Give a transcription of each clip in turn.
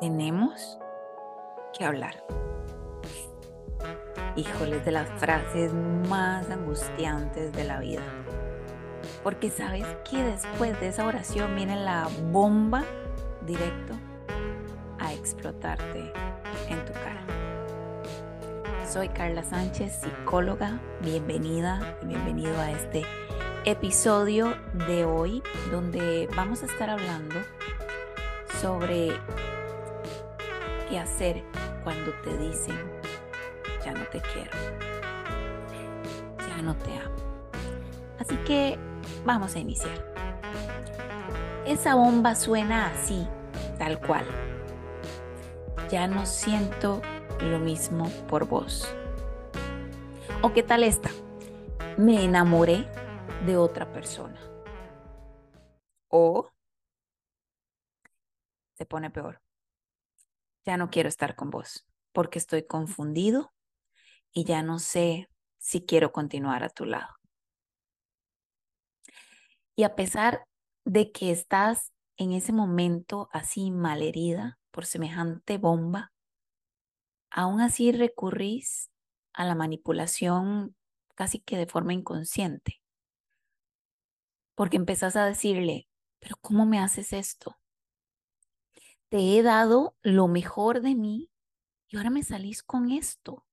tenemos que hablar. Híjoles de las frases más angustiantes de la vida. Porque sabes que después de esa oración viene la bomba directo a explotarte en tu cara. Soy Carla Sánchez, psicóloga. Bienvenida y bienvenido a este episodio de hoy donde vamos a estar hablando sobre hacer cuando te dicen, ya no te quiero, ya no te amo. Así que vamos a iniciar. Esa bomba suena así, tal cual. Ya no siento lo mismo por vos. ¿O qué tal esta? Me enamoré de otra persona. O se pone peor ya no quiero estar con vos porque estoy confundido y ya no sé si quiero continuar a tu lado. Y a pesar de que estás en ese momento así malherida por semejante bomba, aún así recurrís a la manipulación casi que de forma inconsciente. Porque empezás a decirle, pero ¿cómo me haces esto? Te he dado lo mejor de mí y ahora me salís con esto.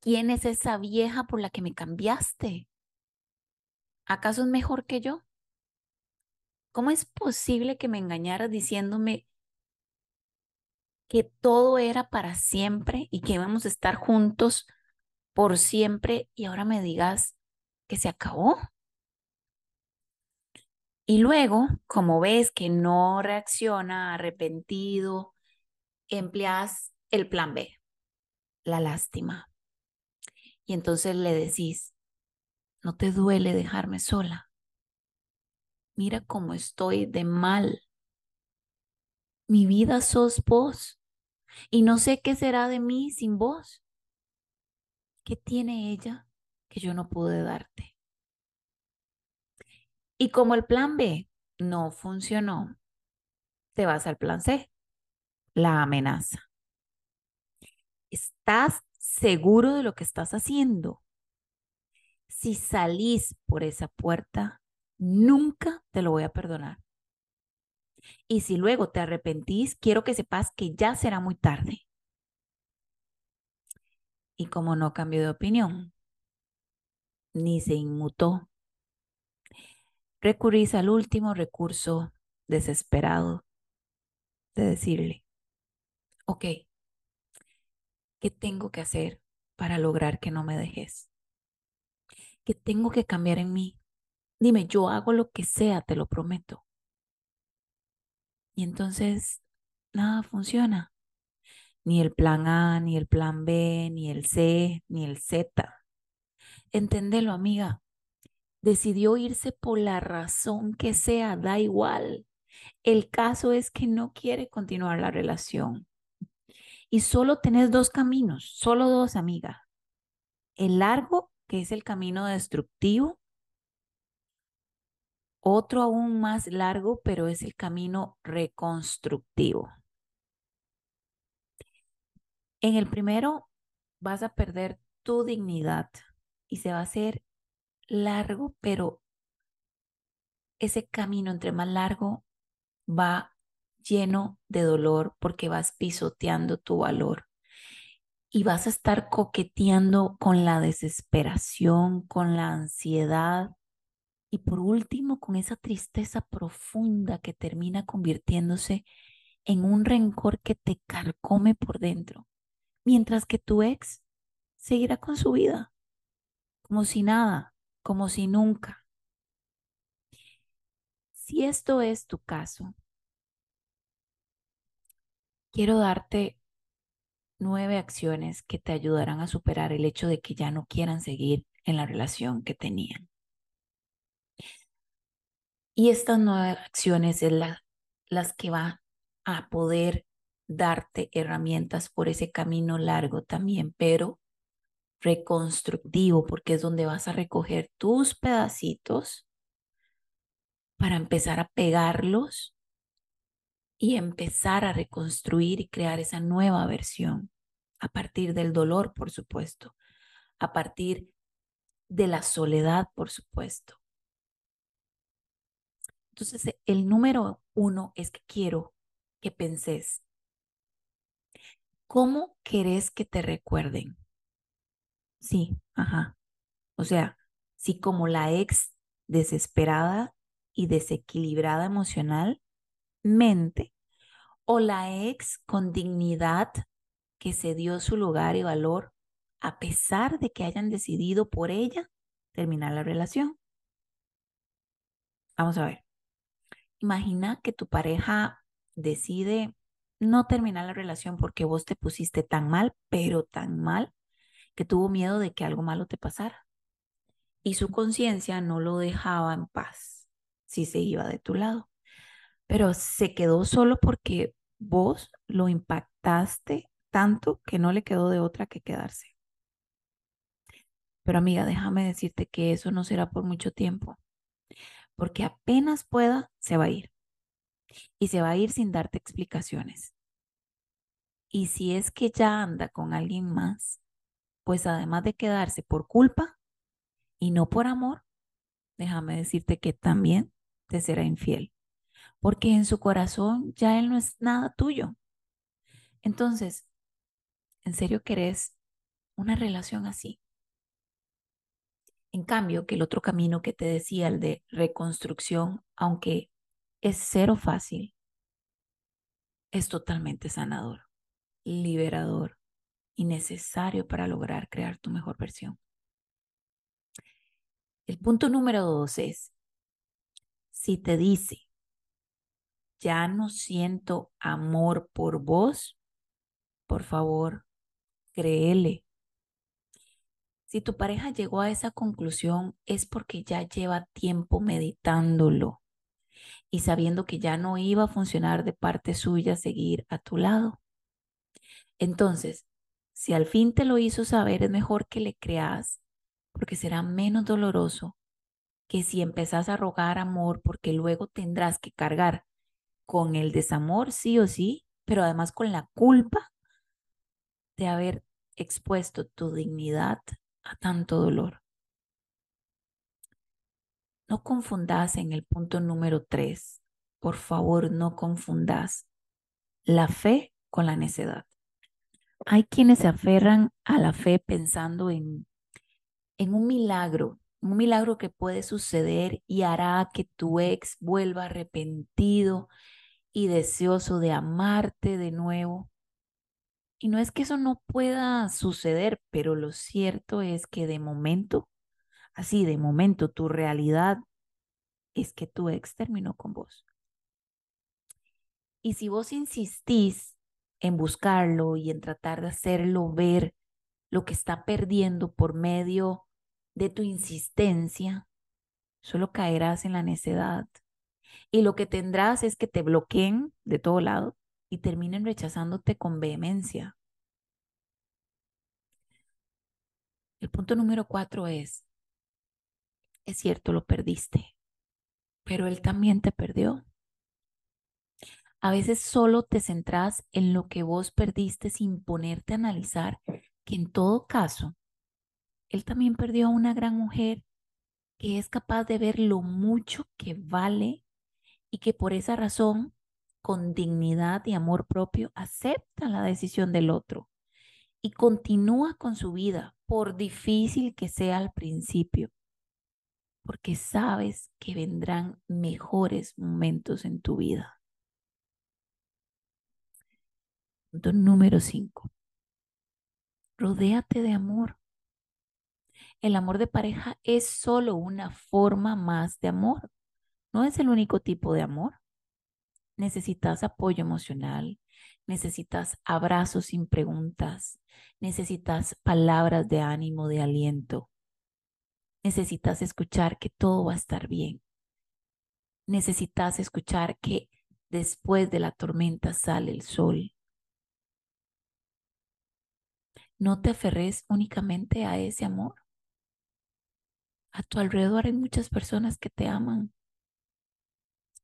¿Quién es esa vieja por la que me cambiaste? ¿Acaso es mejor que yo? ¿Cómo es posible que me engañaras diciéndome que todo era para siempre y que íbamos a estar juntos por siempre y ahora me digas que se acabó? Y luego, como ves que no reacciona arrepentido, empleas el plan B, la lástima. Y entonces le decís, no te duele dejarme sola. Mira cómo estoy de mal. Mi vida sos vos y no sé qué será de mí sin vos. ¿Qué tiene ella que yo no pude darte? Y como el plan B no funcionó, te vas al plan C, la amenaza. ¿Estás seguro de lo que estás haciendo? Si salís por esa puerta, nunca te lo voy a perdonar. Y si luego te arrepentís, quiero que sepas que ya será muy tarde. Y como no cambió de opinión, ni se inmutó, recurrís al último recurso desesperado de decirle, ok, ¿qué tengo que hacer para lograr que no me dejes? ¿Qué tengo que cambiar en mí? Dime, yo hago lo que sea, te lo prometo. Y entonces nada funciona. Ni el plan A, ni el plan B, ni el C, ni el Z. Entendelo, amiga decidió irse por la razón que sea, da igual. El caso es que no quiere continuar la relación. Y solo tenés dos caminos, solo dos, amiga. El largo, que es el camino destructivo. Otro aún más largo, pero es el camino reconstructivo. En el primero vas a perder tu dignidad y se va a hacer largo, pero ese camino entre más largo va lleno de dolor porque vas pisoteando tu valor y vas a estar coqueteando con la desesperación, con la ansiedad y por último con esa tristeza profunda que termina convirtiéndose en un rencor que te carcome por dentro, mientras que tu ex seguirá con su vida como si nada, como si nunca. Si esto es tu caso, quiero darte nueve acciones que te ayudarán a superar el hecho de que ya no quieran seguir en la relación que tenían. Y estas nueve acciones es las que van a poder darte herramientas por ese camino largo también, pero reconstructivo, porque es donde vas a recoger tus pedacitos para empezar a pegarlos y empezar a reconstruir y crear esa nueva versión a partir del dolor, por supuesto, a partir de la soledad, por supuesto. Entonces, el número uno es que quiero que penses, ¿cómo querés que te recuerden? Sí, ajá. O sea, si como la ex desesperada y desequilibrada emocionalmente, o la ex con dignidad que se dio su lugar y valor a pesar de que hayan decidido por ella terminar la relación. Vamos a ver. Imagina que tu pareja decide no terminar la relación porque vos te pusiste tan mal, pero tan mal, que tuvo miedo de que algo malo te pasara. Y su conciencia no lo dejaba en paz si se iba de tu lado. Pero se quedó solo porque vos lo impactaste tanto que no le quedó de otra que quedarse. Pero amiga, déjame decirte que eso no será por mucho tiempo, porque apenas pueda, se va a ir. Y se va a ir sin darte explicaciones. Y si es que ya anda con alguien más, pues además de quedarse por culpa y no por amor, déjame decirte que también te será infiel, porque en su corazón ya él no es nada tuyo. Entonces, ¿en serio querés una relación así? En cambio, que el otro camino que te decía, el de reconstrucción, aunque es cero fácil, es totalmente sanador, liberador y necesario para lograr crear tu mejor versión. El punto número dos es, si te dice, ya no siento amor por vos, por favor, créele, si tu pareja llegó a esa conclusión es porque ya lleva tiempo meditándolo y sabiendo que ya no iba a funcionar de parte suya seguir a tu lado. Entonces, si al fin te lo hizo saber, es mejor que le creas, porque será menos doloroso que si empezás a rogar amor, porque luego tendrás que cargar con el desamor, sí o sí, pero además con la culpa de haber expuesto tu dignidad a tanto dolor. No confundas en el punto número tres. Por favor, no confundas la fe con la necedad. Hay quienes se aferran a la fe pensando en, en un milagro, un milagro que puede suceder y hará que tu ex vuelva arrepentido y deseoso de amarte de nuevo. Y no es que eso no pueda suceder, pero lo cierto es que de momento, así de momento, tu realidad es que tu ex terminó con vos. Y si vos insistís en buscarlo y en tratar de hacerlo ver lo que está perdiendo por medio de tu insistencia, solo caerás en la necedad. Y lo que tendrás es que te bloqueen de todo lado y terminen rechazándote con vehemencia. El punto número cuatro es, es cierto, lo perdiste, pero él también te perdió. A veces solo te centras en lo que vos perdiste sin ponerte a analizar que en todo caso, él también perdió a una gran mujer que es capaz de ver lo mucho que vale y que por esa razón con dignidad y amor propio, acepta la decisión del otro y continúa con su vida, por difícil que sea al principio, porque sabes que vendrán mejores momentos en tu vida. Punto número 5. Rodéate de amor. El amor de pareja es solo una forma más de amor. No es el único tipo de amor necesitas apoyo emocional, necesitas abrazos sin preguntas, necesitas palabras de ánimo, de aliento, necesitas escuchar que todo va a estar bien, necesitas escuchar que después de la tormenta sale el sol. No te aferres únicamente a ese amor. A tu alrededor hay muchas personas que te aman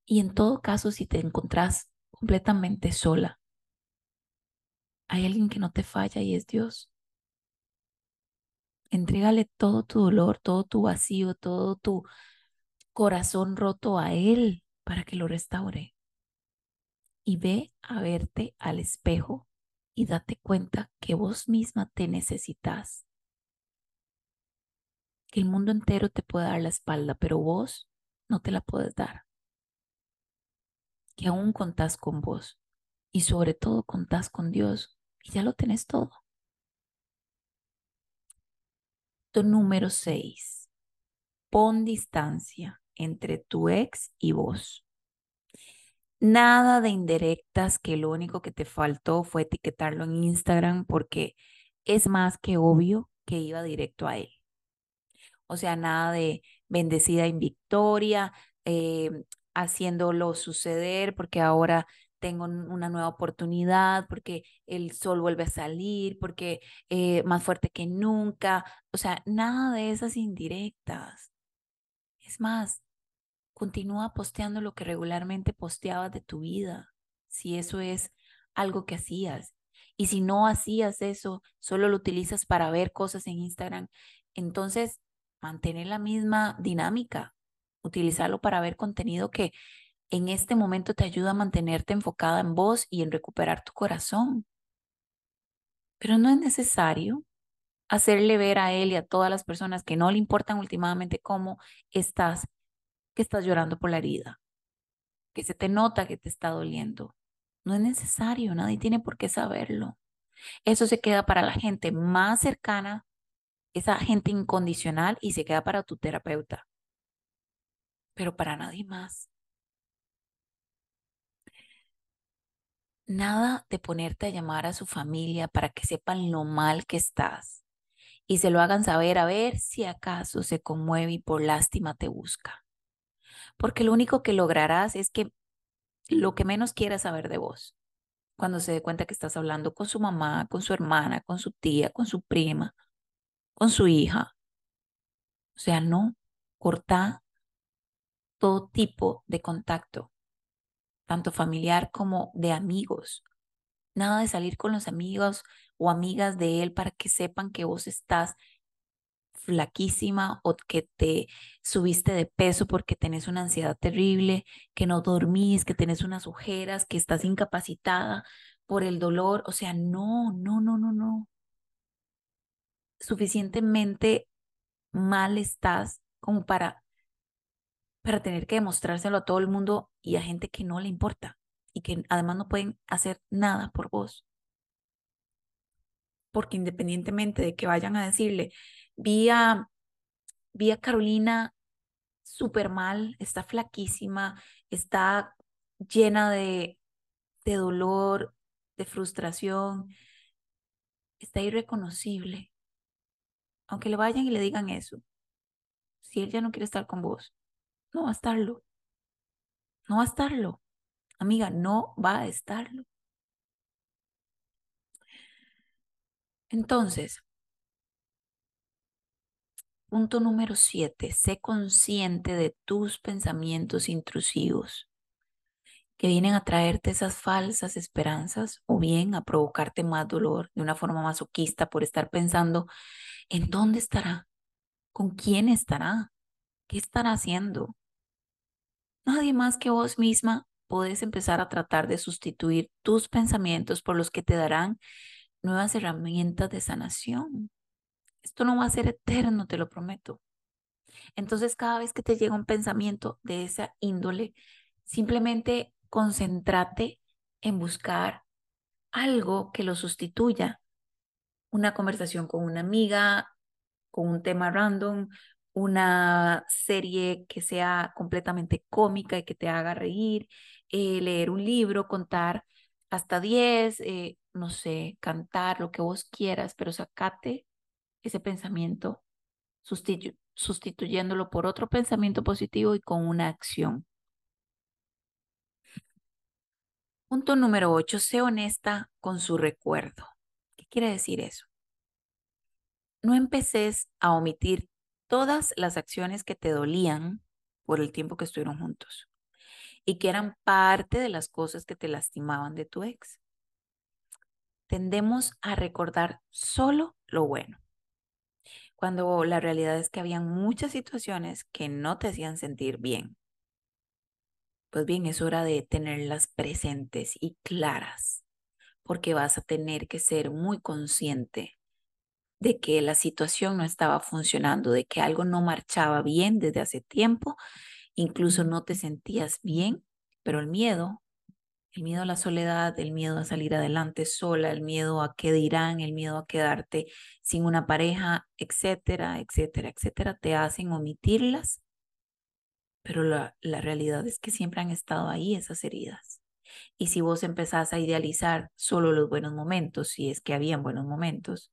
y en todo caso, si te encontrás completamente sola. Hay alguien que no te falla y es Dios. Entrégale todo tu dolor, todo tu vacío, todo tu corazón roto a Él para que lo restaure. Y ve a verte al espejo y date cuenta que vos misma te necesitas. Que el mundo entero te puede dar la espalda, pero vos no te la puedes dar. Que aún contás con vos y sobre todo contás con Dios y ya lo tenés todo. número 6. Pon distancia entre tu ex y vos. Nada de indirectas que lo único que te faltó fue etiquetarlo en Instagram porque es más que obvio que iba directo a él. O sea, nada de bendecida en victoria, eh, haciéndolo suceder porque ahora tengo una nueva oportunidad, porque el sol vuelve a salir, porque eh, más fuerte que nunca. O sea, nada de esas indirectas. Es más, continúa posteando lo que regularmente posteabas de tu vida, si eso es algo que hacías. Y si no hacías eso, solo lo utilizas para ver cosas en Instagram, entonces mantener la misma dinámica, utilizarlo para ver contenido que en este momento te ayuda a mantenerte enfocada en vos y en recuperar tu corazón. Pero no es necesario hacerle ver a él y a todas las personas que no le importan últimamente cómo estás, que estás llorando por la herida, que se te nota que te está doliendo. No es necesario, nadie tiene por qué saberlo. Eso se queda para la gente más cercana, esa gente incondicional y se queda para tu terapeuta, pero para nadie más. Nada de ponerte a llamar a su familia para que sepan lo mal que estás y se lo hagan saber a ver si acaso se conmueve y por lástima te busca. Porque lo único que lograrás es que lo que menos quiera saber de vos, cuando se dé cuenta que estás hablando con su mamá, con su hermana, con su tía, con su prima, con su hija. O sea, no, corta todo tipo de contacto tanto familiar como de amigos. Nada de salir con los amigos o amigas de él para que sepan que vos estás flaquísima o que te subiste de peso porque tenés una ansiedad terrible, que no dormís, que tenés unas ojeras, que estás incapacitada por el dolor. O sea, no, no, no, no, no. Suficientemente mal estás como para para tener que demostrárselo a todo el mundo y a gente que no le importa y que además no pueden hacer nada por vos. Porque independientemente de que vayan a decirle, vi a, Carolina súper mal, está flaquísima, está llena de, de dolor, de frustración, está irreconocible. Aunque le vayan y le digan eso, si él ya no quiere estar con vos, no va a estarlo. No va a estarlo. Amiga, no va a estarlo. Entonces, punto número siete, sé consciente de tus pensamientos intrusivos que vienen a traerte esas falsas esperanzas o bien a provocarte más dolor de una forma masoquista por estar pensando en dónde estará, con quién estará, qué estará haciendo, Nadie más que vos misma puedes empezar a tratar de sustituir tus pensamientos por los que te darán nuevas herramientas de sanación. Esto no va a ser eterno, te lo prometo. Entonces, cada vez que te llega un pensamiento de esa índole, simplemente concéntrate en buscar algo que lo sustituya. Una conversación con una amiga, con un tema random, una serie que sea completamente cómica y que te haga reír, eh, leer un libro, contar hasta 10, eh, no sé, cantar, lo que vos quieras, pero sacate ese pensamiento sustituyéndolo por otro pensamiento positivo y con una acción. Punto número 8, sé honesta con su recuerdo. ¿Qué quiere decir eso? No empeces a omitir todas las acciones que te dolían por el tiempo que estuvieron juntos. y que eran parte de las cosas que te lastimaban de tu ex. Tendemos a recordar solo lo bueno, cuando la realidad es que habían muchas situaciones que no te hacían sentir bien. Pues bien, es hora de tenerlas presentes y claras, porque vas a tener que ser muy consciente de que la situación no estaba funcionando, de que algo no marchaba bien desde hace tiempo, incluso no te sentías bien, pero el miedo, el miedo a la soledad, el miedo a salir adelante sola, el miedo a qué dirán, el miedo a quedarte sin una pareja, etcétera, etcétera, etcétera, te hacen omitirlas, pero la, la realidad es que siempre han estado ahí esas heridas. Y si vos empezás a idealizar solo los buenos momentos, si es que habían buenos momentos,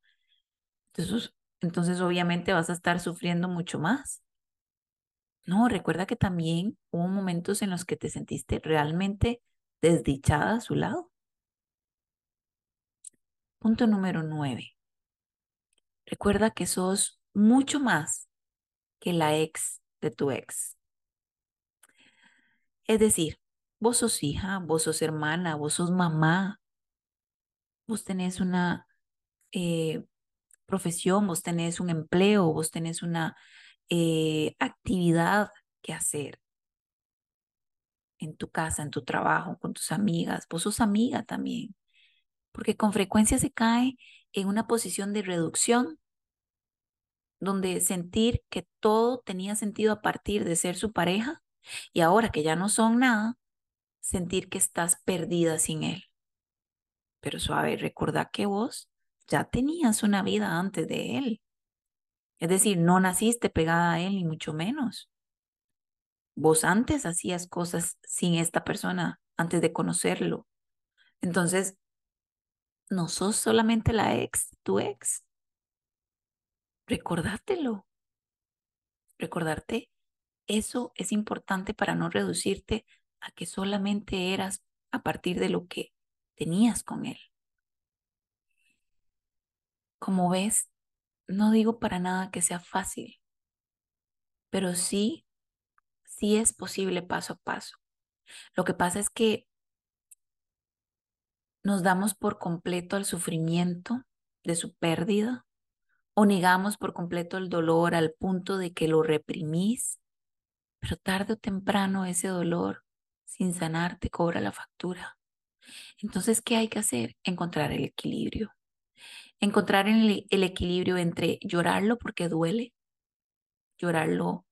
entonces, entonces obviamente vas a estar sufriendo mucho más. No, recuerda que también hubo momentos en los que te sentiste realmente desdichada a su lado. Punto número nueve. Recuerda que sos mucho más que la ex de tu ex. Es decir, vos sos hija, vos sos hermana, vos sos mamá, vos tenés una eh, profesión, vos tenés un empleo, vos tenés una eh, actividad que hacer en tu casa, en tu trabajo, con tus amigas. Vos sos amiga también, porque con frecuencia se cae en una posición de reducción, donde sentir que todo tenía sentido a partir de ser su pareja y ahora que ya no son nada, sentir que estás perdida sin él. Pero suave, recordad que vos ya tenías una vida antes de él. Es decir, no naciste pegada a él, ni mucho menos. Vos antes hacías cosas sin esta persona, antes de conocerlo. Entonces, no sos solamente la ex, tu ex. Recordátelo. Recordarte, eso es importante para no reducirte a que solamente eras a partir de lo que tenías con él. Como ves, no digo para nada que sea fácil, pero sí, sí es posible paso a paso. Lo que pasa es que nos damos por completo al sufrimiento de su pérdida o negamos por completo el dolor al punto de que lo reprimís, pero tarde o temprano ese dolor sin sanar te cobra la factura. Entonces, ¿qué hay que hacer? Encontrar el equilibrio encontrar el, el equilibrio entre llorarlo porque duele, llorarlo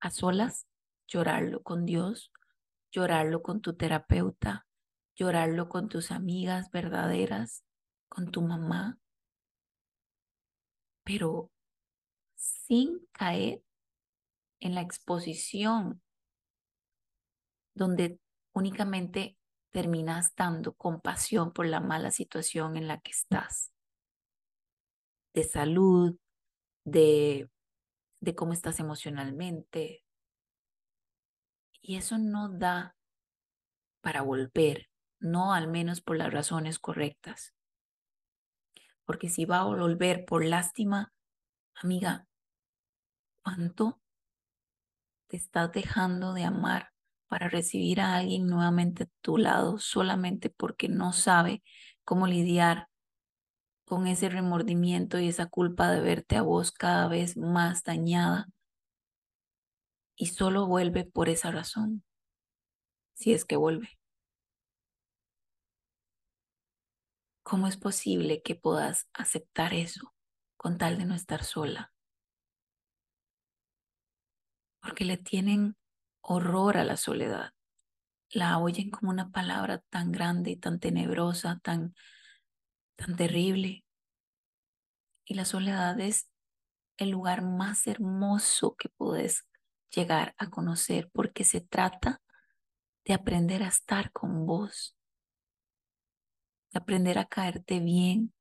a solas, llorarlo con Dios, llorarlo con tu terapeuta, llorarlo con tus amigas verdaderas, con tu mamá, pero sin caer en la exposición donde únicamente terminas dando compasión por la mala situación en la que estás, de salud, de, de cómo estás emocionalmente. Y eso no da para volver, no al menos por las razones correctas. Porque si va a volver por lástima, amiga, ¿cuánto te estás dejando de amar para recibir a alguien nuevamente a tu lado solamente porque no sabe cómo lidiar con ese remordimiento y esa culpa de verte a vos cada vez más dañada y solo vuelve por esa razón, si es que vuelve. ¿Cómo es posible que puedas aceptar eso con tal de no estar sola? Porque le tienen horror a la soledad. La oyen como una palabra tan grande, tan tenebrosa, tan, tan terrible. Y la soledad es el lugar más hermoso que puedes llegar a conocer porque se trata de aprender a estar con vos, de aprender a caerte bien,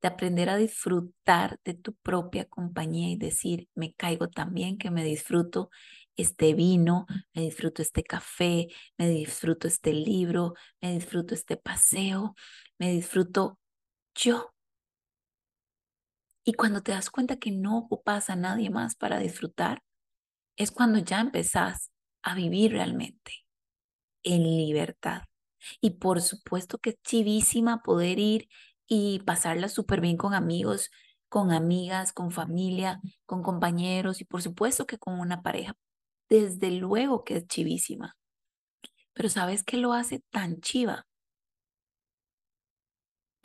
de aprender a disfrutar de tu propia compañía y decir, me caigo tan bien que me disfruto este vino, me disfruto este café, me disfruto este libro, me disfruto este paseo, me disfruto yo. Y cuando te das cuenta que no ocupas a nadie más para disfrutar, es cuando ya empezás a vivir realmente. en libertad. Y por supuesto que es chivísima poder ir y pasarla súper bien con amigos, con amigas, con familia, con compañeros y por supuesto que con una pareja. Desde luego que es chivísima. Pero ¿sabes qué lo hace tan chiva?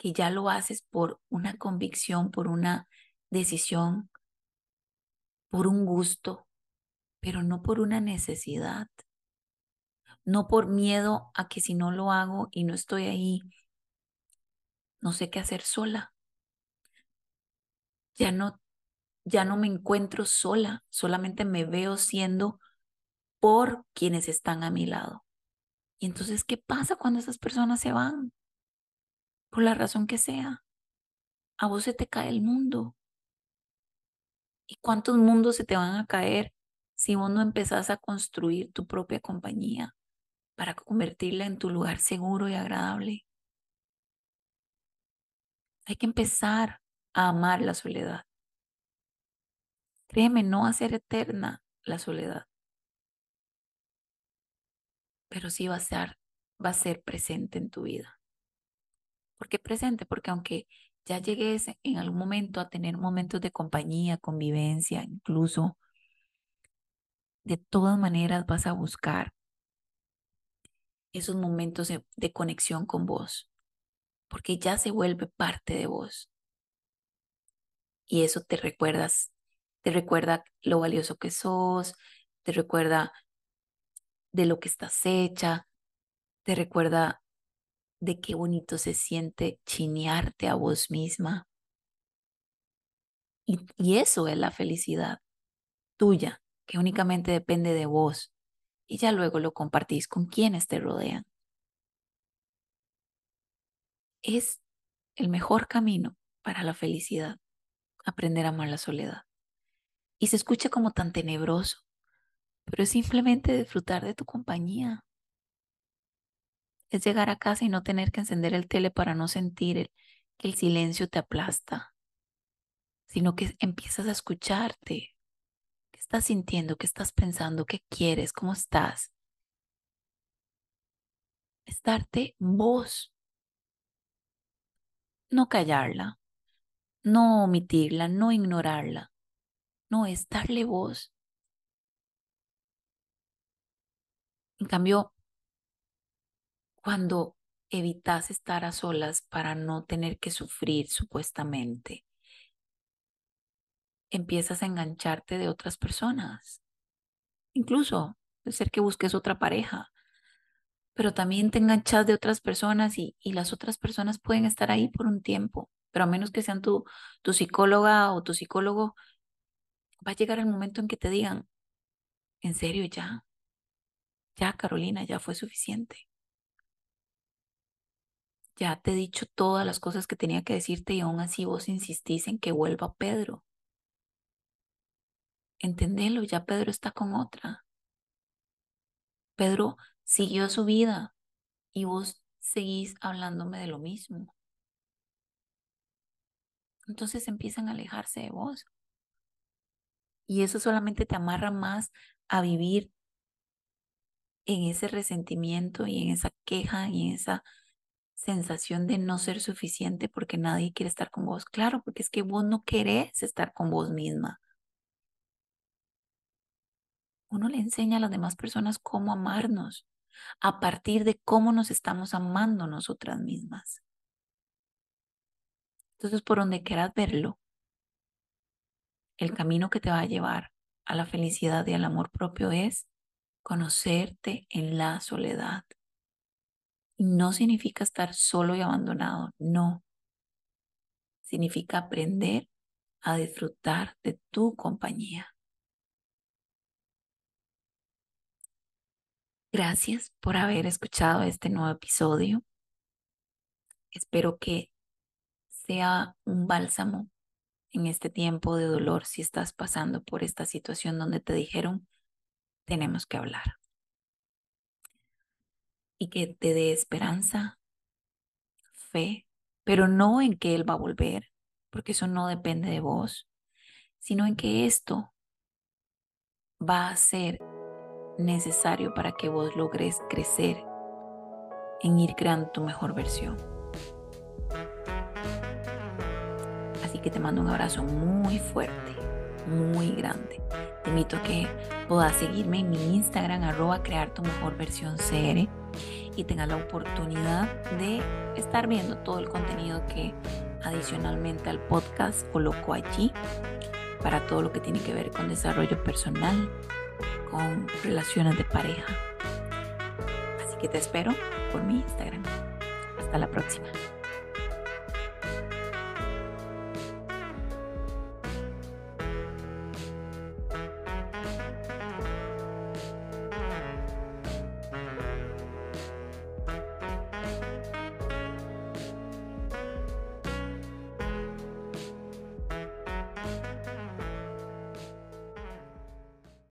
Que ya lo haces por una convicción, por una decisión, por un gusto, pero no por una necesidad. No por miedo a que si no lo hago y no estoy ahí, no sé qué hacer sola. Ya no ya no me encuentro sola, solamente me veo siendo por quienes están a mi lado. Y entonces, ¿qué pasa cuando esas personas se van? Por la razón que sea. A vos se te cae el mundo. ¿Y cuántos mundos se te van a caer si vos no empezás a construir tu propia compañía para convertirla en tu lugar seguro y agradable? Hay que empezar a amar la soledad. Créeme, no va a ser eterna la soledad, pero sí va a ser, va a ser presente en tu vida. ¿Por qué presente? Porque aunque ya llegues en algún momento a tener momentos de compañía, convivencia, incluso, de todas maneras vas a buscar esos momentos de, de conexión con vos, porque ya se vuelve parte de vos. Y eso te recuerdas te recuerda lo valioso que sos, te recuerda de lo que estás hecha, te recuerda de qué bonito se siente chinearte a vos misma. Y, y eso es la felicidad tuya, que únicamente depende de vos. Y ya luego lo compartís con quienes te rodean. Es el mejor camino para la felicidad, aprender a amar la soledad y se escucha como tan tenebroso, pero es simplemente disfrutar de tu compañía. Es llegar a casa y no tener que encender el tele para no sentir que el silencio te aplasta, sino que empiezas a escucharte. ¿Qué estás sintiendo? ¿Qué estás pensando? ¿Qué quieres? ¿Cómo estás? Estarte vos. No callarla, no omitirla, no ignorarla, no, es darle voz. En cambio, cuando evitas estar a solas para no tener que sufrir supuestamente, empiezas a engancharte de otras personas. Incluso de ser que busques otra pareja, pero también te enganchas de otras personas y, y, las otras personas pueden estar ahí por un tiempo, pero a menos que sean tu, tu psicóloga o tu psicólogo, va a llegar el momento en que te digan, en serio, ya, ya Carolina, ya fue suficiente. Ya te he dicho todas las cosas que tenía que decirte y aún así vos insistís en que vuelva Pedro. Entendelo, ya Pedro está con otra. Pedro siguió su vida y vos seguís hablándome de lo mismo. Entonces empiezan a alejarse de vos. Y eso solamente te amarra más a vivir en ese resentimiento y en esa queja y en esa sensación de no ser suficiente porque nadie quiere estar con vos. Claro, porque es que vos no querés estar con vos misma. Uno le enseña a las demás personas cómo amarnos a partir de cómo nos estamos amando nosotras mismas. Entonces, por donde quieras verlo, el camino que te va a llevar a la felicidad y al amor propio es conocerte en la soledad. No significa estar solo y abandonado, no. Significa aprender a disfrutar de tu compañía. Gracias por haber escuchado este nuevo episodio. Espero que sea un bálsamo en este tiempo de dolor si estás pasando por esta situación donde te dijeron, tenemos que hablar. Y que te dé esperanza, fe, pero no en que Él va a volver, porque eso no depende de vos, sino en que esto va a ser necesario para que vos logres crecer en ir creando tu mejor versión. Así que te mando un abrazo muy fuerte, muy grande. Te invito a que puedas seguirme en mi Instagram, arroba crear tu mejor versión CR y tengas la oportunidad de estar viendo todo el contenido que adicionalmente al podcast coloco allí para todo lo que tiene que ver con desarrollo personal, con relaciones de pareja. Así que te espero por mi Instagram. Hasta la próxima.